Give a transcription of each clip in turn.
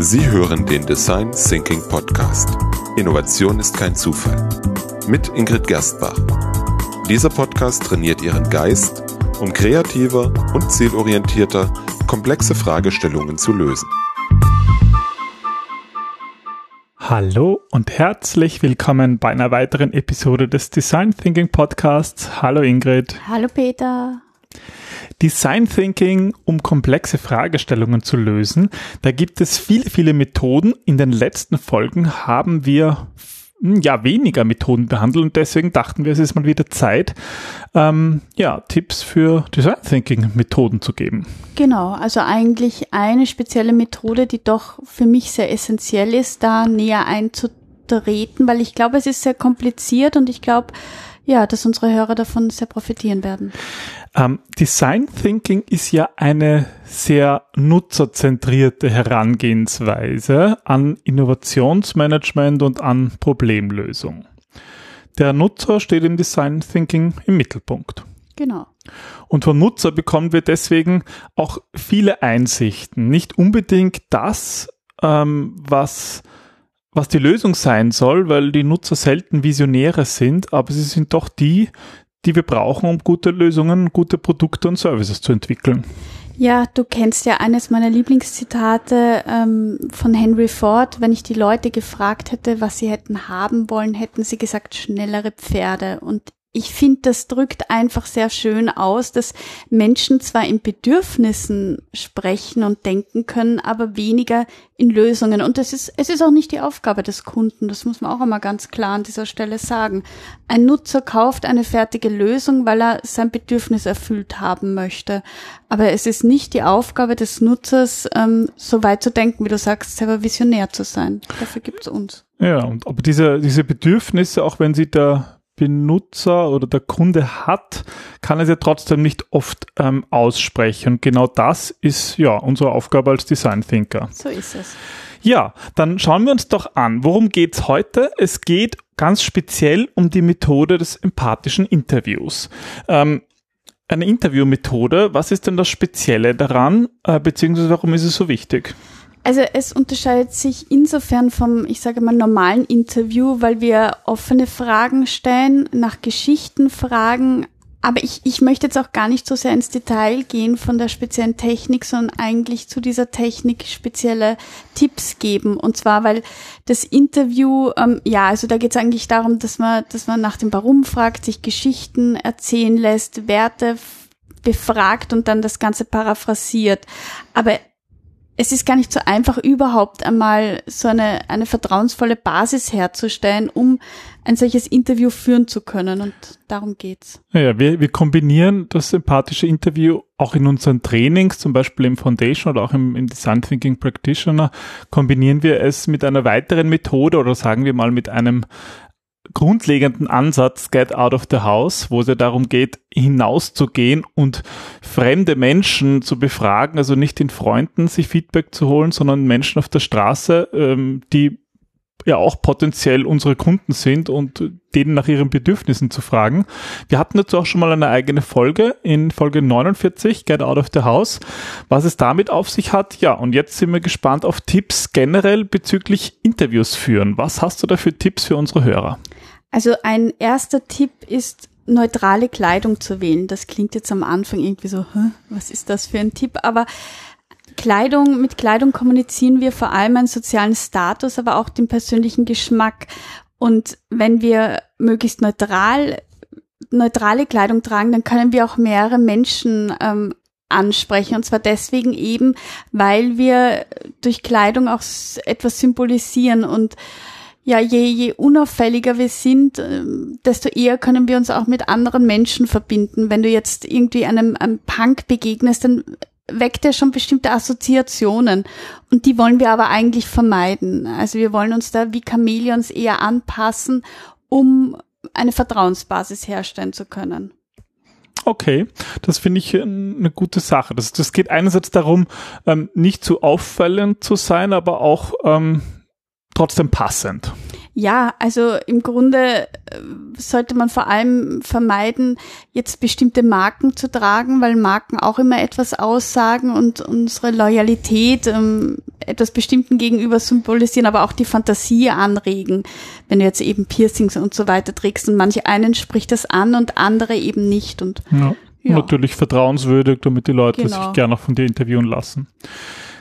Sie hören den Design Thinking Podcast. Innovation ist kein Zufall. Mit Ingrid Gerstbach. Dieser Podcast trainiert Ihren Geist, um kreativer und zielorientierter komplexe Fragestellungen zu lösen. Hallo und herzlich willkommen bei einer weiteren Episode des Design Thinking Podcasts. Hallo Ingrid. Hallo Peter. Design Thinking, um komplexe Fragestellungen zu lösen. Da gibt es viele, viele Methoden. In den letzten Folgen haben wir hm, ja weniger Methoden behandelt und deswegen dachten wir, es ist mal wieder Zeit, ähm, ja, Tipps für Design Thinking Methoden zu geben. Genau, also eigentlich eine spezielle Methode, die doch für mich sehr essentiell ist, da näher einzutreten, weil ich glaube, es ist sehr kompliziert und ich glaube, ja, dass unsere Hörer davon sehr profitieren werden. Ähm, Design Thinking ist ja eine sehr nutzerzentrierte Herangehensweise an Innovationsmanagement und an Problemlösung. Der Nutzer steht im Design Thinking im Mittelpunkt. Genau. Und von Nutzer bekommen wir deswegen auch viele Einsichten. Nicht unbedingt das, ähm, was was die Lösung sein soll, weil die Nutzer selten Visionäre sind, aber sie sind doch die, die wir brauchen, um gute Lösungen, gute Produkte und Services zu entwickeln. Ja, du kennst ja eines meiner Lieblingszitate ähm, von Henry Ford. Wenn ich die Leute gefragt hätte, was sie hätten haben wollen, hätten sie gesagt schnellere Pferde. Und ich finde, das drückt einfach sehr schön aus, dass Menschen zwar in Bedürfnissen sprechen und denken können, aber weniger in Lösungen. Und das ist, es ist auch nicht die Aufgabe des Kunden. Das muss man auch einmal ganz klar an dieser Stelle sagen. Ein Nutzer kauft eine fertige Lösung, weil er sein Bedürfnis erfüllt haben möchte. Aber es ist nicht die Aufgabe des Nutzers, ähm, so weit zu denken, wie du sagst, selber visionär zu sein. Dafür gibt's uns. Ja, und aber diese, diese Bedürfnisse, auch wenn sie da Benutzer oder der Kunde hat, kann es ja trotzdem nicht oft ähm, aussprechen. Und genau das ist ja unsere Aufgabe als Design Thinker. So ist es. Ja, dann schauen wir uns doch an, worum geht's heute? Es geht ganz speziell um die Methode des empathischen Interviews. Ähm, eine Interviewmethode, was ist denn das Spezielle daran, äh, beziehungsweise warum ist es so wichtig? Also es unterscheidet sich insofern vom, ich sage mal, normalen Interview, weil wir offene Fragen stellen, nach Geschichten fragen. Aber ich, ich möchte jetzt auch gar nicht so sehr ins Detail gehen von der speziellen Technik, sondern eigentlich zu dieser Technik spezielle Tipps geben. Und zwar, weil das Interview, ähm, ja, also da geht es eigentlich darum, dass man, dass man nach dem Warum fragt, sich Geschichten erzählen lässt, Werte befragt und dann das Ganze paraphrasiert. Aber es ist gar nicht so einfach, überhaupt einmal so eine, eine vertrauensvolle Basis herzustellen, um ein solches Interview führen zu können. Und darum geht's. Ja, wir, wir kombinieren das sympathische Interview auch in unseren Trainings, zum Beispiel im Foundation oder auch im, im Design Thinking Practitioner, kombinieren wir es mit einer weiteren Methode oder sagen wir mal mit einem grundlegenden Ansatz Get Out of the House, wo es ja darum geht, hinauszugehen und fremde Menschen zu befragen, also nicht den Freunden sich Feedback zu holen, sondern Menschen auf der Straße, ähm, die ja auch potenziell unsere Kunden sind und denen nach ihren Bedürfnissen zu fragen. Wir hatten dazu auch schon mal eine eigene Folge in Folge 49, Get Out of the House, was es damit auf sich hat. Ja, und jetzt sind wir gespannt auf Tipps generell bezüglich Interviews führen. Was hast du da für Tipps für unsere Hörer? Also ein erster Tipp ist, neutrale Kleidung zu wählen. Das klingt jetzt am Anfang irgendwie so, was ist das für ein Tipp? Aber Kleidung, mit Kleidung kommunizieren wir vor allem einen sozialen Status, aber auch den persönlichen Geschmack. Und wenn wir möglichst neutral, neutrale Kleidung tragen, dann können wir auch mehrere Menschen ähm, ansprechen. Und zwar deswegen eben, weil wir durch Kleidung auch etwas symbolisieren und ja, je, je unauffälliger wir sind, ähm, desto eher können wir uns auch mit anderen Menschen verbinden. Wenn du jetzt irgendwie einem, einem Punk begegnest, dann weckt er schon bestimmte Assoziationen. Und die wollen wir aber eigentlich vermeiden. Also wir wollen uns da wie Chamäleons eher anpassen, um eine Vertrauensbasis herstellen zu können. Okay, das finde ich eine gute Sache. Das, das geht einerseits darum, ähm, nicht zu auffallend zu sein, aber auch ähm, trotzdem passend. Ja, also im Grunde äh, sollte man vor allem vermeiden, jetzt bestimmte Marken zu tragen, weil Marken auch immer etwas aussagen und unsere Loyalität ähm, etwas Bestimmten gegenüber symbolisieren, aber auch die Fantasie anregen, wenn du jetzt eben Piercings und so weiter trägst. Und manche einen spricht das an und andere eben nicht. Und ja, ja. natürlich vertrauenswürdig, damit die Leute genau. sich gerne auch von dir interviewen lassen.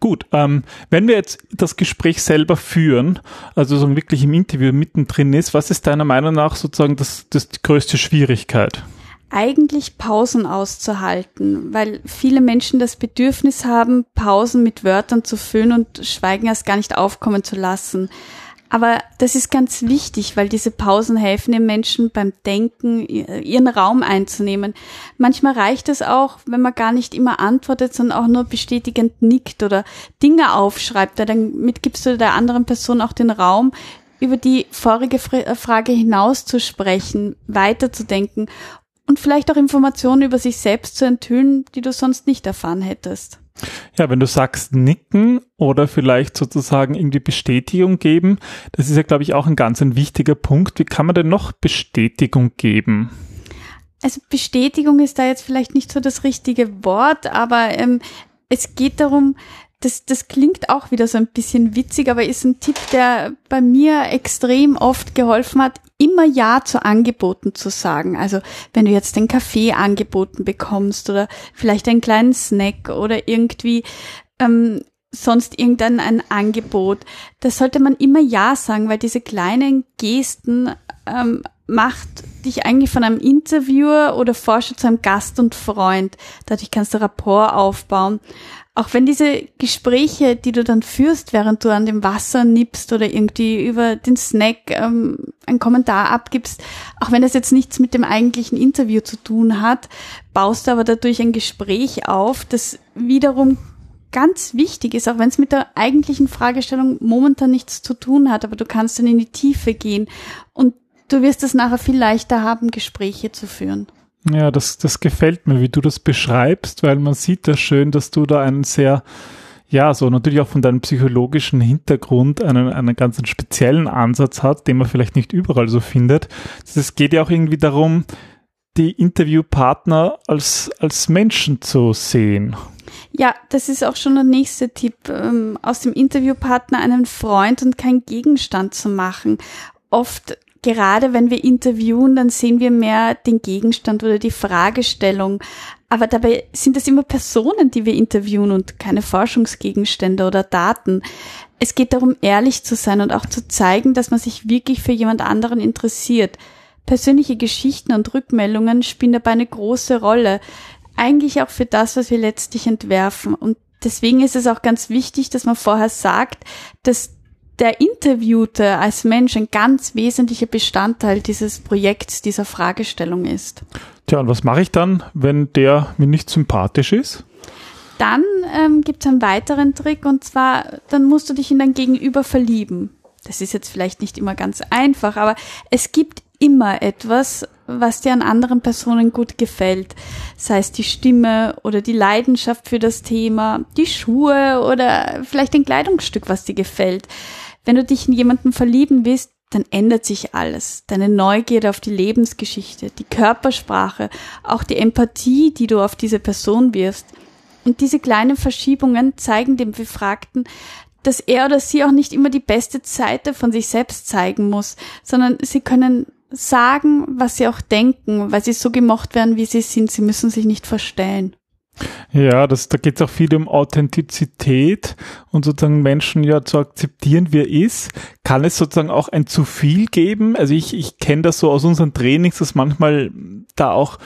Gut, ähm, wenn wir jetzt das Gespräch selber führen, also so wirklich im Interview mittendrin ist, was ist deiner Meinung nach sozusagen das, das die größte Schwierigkeit? Eigentlich Pausen auszuhalten, weil viele Menschen das Bedürfnis haben, Pausen mit Wörtern zu füllen und Schweigen erst gar nicht aufkommen zu lassen. Aber das ist ganz wichtig, weil diese Pausen helfen den Menschen beim Denken, ihren Raum einzunehmen. Manchmal reicht es auch, wenn man gar nicht immer antwortet, sondern auch nur bestätigend nickt oder Dinge aufschreibt. Damit gibst du der anderen Person auch den Raum, über die vorige äh, Frage hinaus zu sprechen, weiterzudenken und vielleicht auch Informationen über sich selbst zu enthüllen, die du sonst nicht erfahren hättest. Ja, wenn du sagst nicken oder vielleicht sozusagen irgendwie Bestätigung geben, das ist ja, glaube ich, auch ein ganz ein wichtiger Punkt. Wie kann man denn noch Bestätigung geben? Also Bestätigung ist da jetzt vielleicht nicht so das richtige Wort, aber ähm, es geht darum, das, das klingt auch wieder so ein bisschen witzig, aber ist ein Tipp, der bei mir extrem oft geholfen hat, immer Ja zu Angeboten zu sagen. Also wenn du jetzt den Kaffee angeboten bekommst oder vielleicht einen kleinen Snack oder irgendwie ähm, sonst irgendein ein Angebot, da sollte man immer Ja sagen, weil diese kleinen Gesten ähm, macht dich eigentlich von einem Interviewer oder Forscher zu einem Gast und Freund. Dadurch kannst du Rapport aufbauen auch wenn diese Gespräche, die du dann führst, während du an dem Wasser nippst oder irgendwie über den Snack ähm, einen Kommentar abgibst, auch wenn das jetzt nichts mit dem eigentlichen Interview zu tun hat, baust du aber dadurch ein Gespräch auf, das wiederum ganz wichtig ist, auch wenn es mit der eigentlichen Fragestellung momentan nichts zu tun hat, aber du kannst dann in die Tiefe gehen und du wirst es nachher viel leichter haben, Gespräche zu führen. Ja, das, das gefällt mir, wie du das beschreibst, weil man sieht das schön, dass du da einen sehr, ja, so natürlich auch von deinem psychologischen Hintergrund einen, einen ganz speziellen Ansatz hat, den man vielleicht nicht überall so findet. Es geht ja auch irgendwie darum, die Interviewpartner als, als Menschen zu sehen. Ja, das ist auch schon der nächste Tipp, ähm, aus dem Interviewpartner einen Freund und kein Gegenstand zu machen. Oft gerade wenn wir interviewen, dann sehen wir mehr den Gegenstand oder die Fragestellung. Aber dabei sind es immer Personen, die wir interviewen und keine Forschungsgegenstände oder Daten. Es geht darum, ehrlich zu sein und auch zu zeigen, dass man sich wirklich für jemand anderen interessiert. Persönliche Geschichten und Rückmeldungen spielen dabei eine große Rolle. Eigentlich auch für das, was wir letztlich entwerfen. Und deswegen ist es auch ganz wichtig, dass man vorher sagt, dass der Interviewte als Mensch ein ganz wesentlicher Bestandteil dieses Projekts, dieser Fragestellung ist. Tja, und was mache ich dann, wenn der mir nicht sympathisch ist? Dann ähm, gibt es einen weiteren Trick und zwar, dann musst du dich in dein Gegenüber verlieben. Das ist jetzt vielleicht nicht immer ganz einfach, aber es gibt immer etwas, was dir an anderen Personen gut gefällt. Sei es die Stimme oder die Leidenschaft für das Thema, die Schuhe oder vielleicht ein Kleidungsstück, was dir gefällt. Wenn du dich in jemanden verlieben willst, dann ändert sich alles. Deine Neugierde auf die Lebensgeschichte, die Körpersprache, auch die Empathie, die du auf diese Person wirfst. Und diese kleinen Verschiebungen zeigen dem Befragten, dass er oder sie auch nicht immer die beste Seite von sich selbst zeigen muss, sondern sie können sagen, was sie auch denken, weil sie so gemocht werden, wie sie sind. Sie müssen sich nicht verstellen. Ja, das, da geht es auch viel um Authentizität und sozusagen Menschen ja zu akzeptieren, wie er ist. Kann es sozusagen auch ein zu viel geben? Also ich, ich kenne das so aus unseren Trainings, dass manchmal da auch,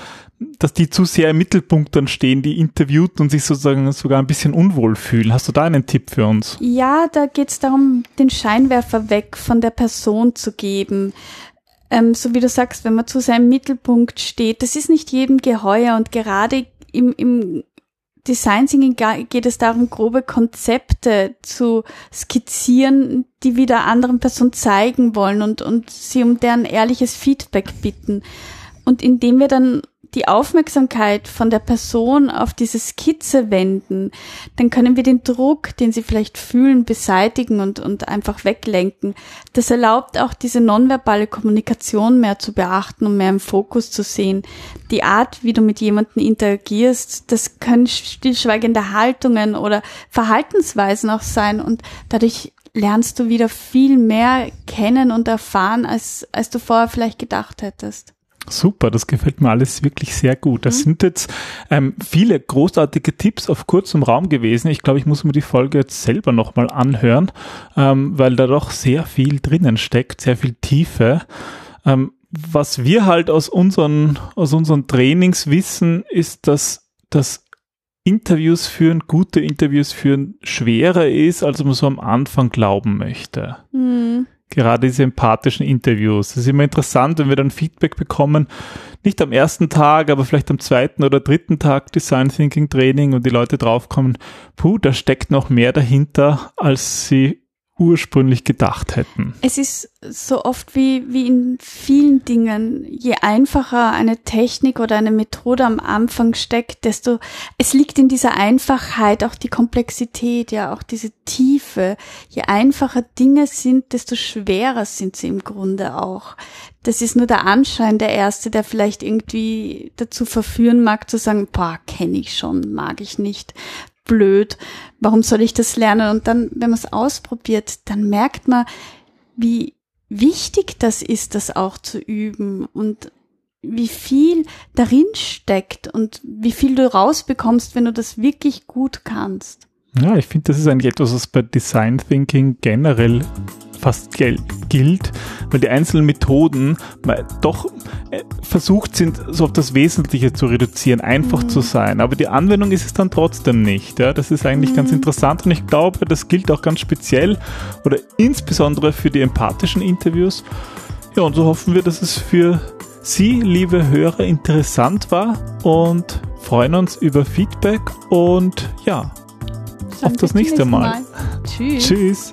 dass die zu sehr im Mittelpunkt dann stehen, die interviewt und sich sozusagen sogar ein bisschen unwohl fühlen. Hast du da einen Tipp für uns? Ja, da geht es darum, den Scheinwerfer weg von der Person zu geben. Ähm, so wie du sagst, wenn man zu seinem Mittelpunkt steht, das ist nicht jedem geheuer und gerade im, im Design Thinking geht es darum, grobe Konzepte zu skizzieren, die wir der anderen Person zeigen wollen und, und sie um deren ehrliches Feedback bitten. Und indem wir dann die Aufmerksamkeit von der Person auf diese Skizze wenden, dann können wir den Druck, den sie vielleicht fühlen, beseitigen und, und einfach weglenken. Das erlaubt auch diese nonverbale Kommunikation mehr zu beachten und mehr im Fokus zu sehen. Die Art, wie du mit jemandem interagierst, das können stillschweigende Haltungen oder Verhaltensweisen auch sein und dadurch lernst du wieder viel mehr kennen und erfahren, als, als du vorher vielleicht gedacht hättest. Super, das gefällt mir alles wirklich sehr gut. Das mhm. sind jetzt ähm, viele großartige Tipps auf kurzem Raum gewesen. Ich glaube, ich muss mir die Folge jetzt selber nochmal anhören, ähm, weil da doch sehr viel drinnen steckt, sehr viel Tiefe. Ähm, was wir halt aus unseren, aus unseren Trainings wissen, ist, dass das Interviews führen, gute Interviews führen, schwerer ist, als man so am Anfang glauben möchte. Mhm gerade diese empathischen Interviews. Das ist immer interessant, wenn wir dann Feedback bekommen, nicht am ersten Tag, aber vielleicht am zweiten oder dritten Tag Design Thinking Training und die Leute draufkommen, puh, da steckt noch mehr dahinter, als sie ursprünglich gedacht hätten. Es ist so oft wie, wie in vielen Dingen, je einfacher eine Technik oder eine Methode am Anfang steckt, desto, es liegt in dieser Einfachheit auch die Komplexität, ja, auch diese Tiefe. Je einfacher Dinge sind, desto schwerer sind sie im Grunde auch. Das ist nur der Anschein der Erste, der vielleicht irgendwie dazu verführen mag, zu sagen, boah, kenne ich schon, mag ich nicht blöd, warum soll ich das lernen? Und dann, wenn man es ausprobiert, dann merkt man, wie wichtig das ist, das auch zu üben und wie viel darin steckt und wie viel du rausbekommst, wenn du das wirklich gut kannst. Ja, ich finde, das ist eigentlich etwas, was bei Design Thinking generell fast gilt, weil die einzelnen Methoden doch äh, versucht sind, so auf das Wesentliche zu reduzieren, einfach mhm. zu sein. Aber die Anwendung ist es dann trotzdem nicht. Ja? Das ist eigentlich mhm. ganz interessant und ich glaube, das gilt auch ganz speziell oder insbesondere für die empathischen Interviews. Ja, und so hoffen wir, dass es für Sie, liebe Hörer, interessant war und freuen uns über Feedback und ja, auf das nächste Mal. Mal. Tschüss. Tschüss.